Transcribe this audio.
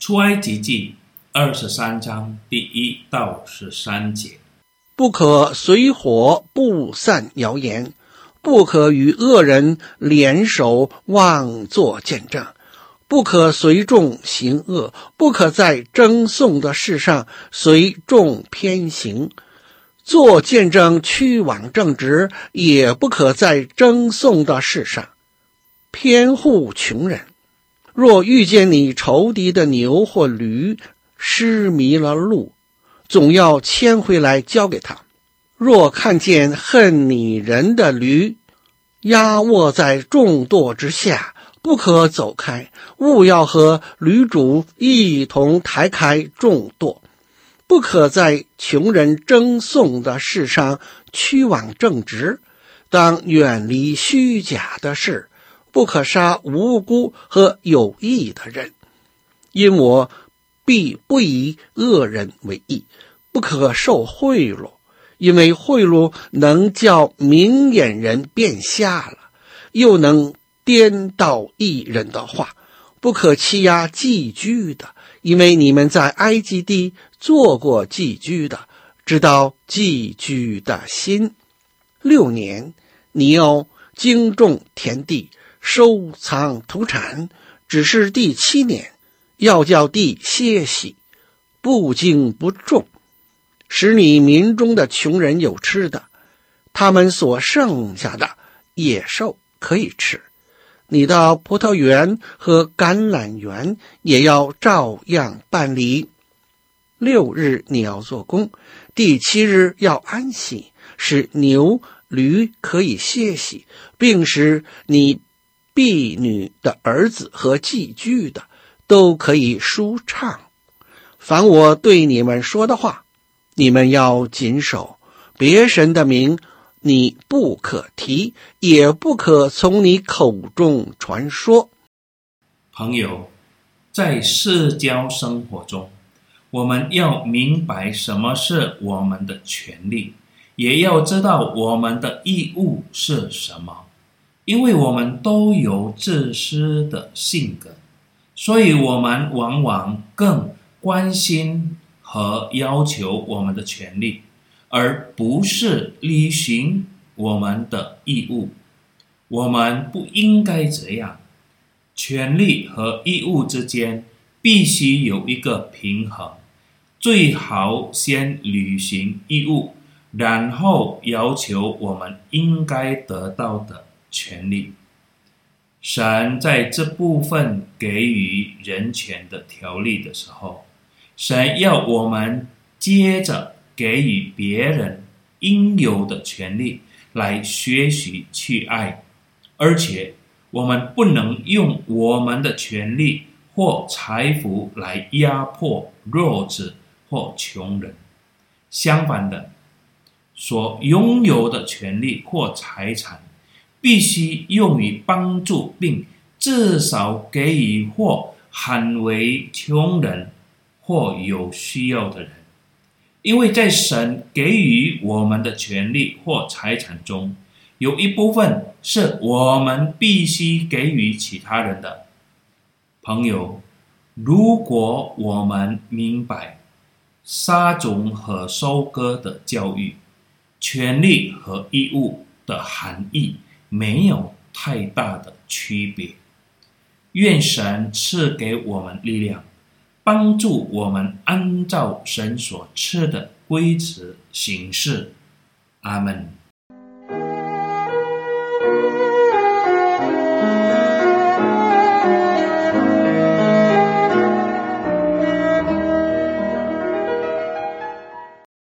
出埃及记二十三章第一到十三节：不可随火布散谣言，不可与恶人联手妄作见证，不可随众行恶，不可在争讼的事上随众偏行。做见证，屈枉正直，也不可在争讼的事上偏护穷人。若遇见你仇敌的牛或驴失迷了路，总要牵回来交给他。若看见恨你人的驴压卧在重垛之下，不可走开，务要和驴主一同抬开重垛。不可在穷人争讼的事上屈枉正直，当远离虚假的事，不可杀无辜和有义的人，因我必不以恶人为义。不可受贿赂，因为贿赂能叫明眼人变瞎了，又能颠倒一人的话。不可欺压寄居的。因为你们在埃及地做过寄居的，知道寄居的心。六年，你要经种田地，收藏土产；只是第七年，要叫地歇息，不经不种，使你民中的穷人有吃的，他们所剩下的野兽可以吃。你的葡萄园和橄榄园也要照样办理。六日你要做工，第七日要安息，使牛驴可以歇息，并使你婢女的儿子和寄居的都可以舒畅。凡我对你们说的话，你们要谨守。别神的名，你不可提，也不可从你口中传说。朋友，在社交生活中，我们要明白什么是我们的权利，也要知道我们的义务是什么。因为我们都有自私的性格，所以我们往往更关心和要求我们的权利。而不是履行我们的义务，我们不应该这样。权利和义务之间必须有一个平衡，最好先履行义务，然后要求我们应该得到的权利。神在这部分给予人权的条例的时候，神要我们接着。给予别人应有的权利，来学习去爱，而且我们不能用我们的权利或财富来压迫弱者或穷人。相反的，所拥有的权利或财产，必须用于帮助并至少给予或捍卫穷人或有需要的人。因为在神给予我们的权利或财产中，有一部分是我们必须给予其他人的。朋友，如果我们明白撒种和收割的教育，权利和义务的含义没有太大的区别。愿神赐给我们力量。帮助我们按照神所赐的规则行事，阿门。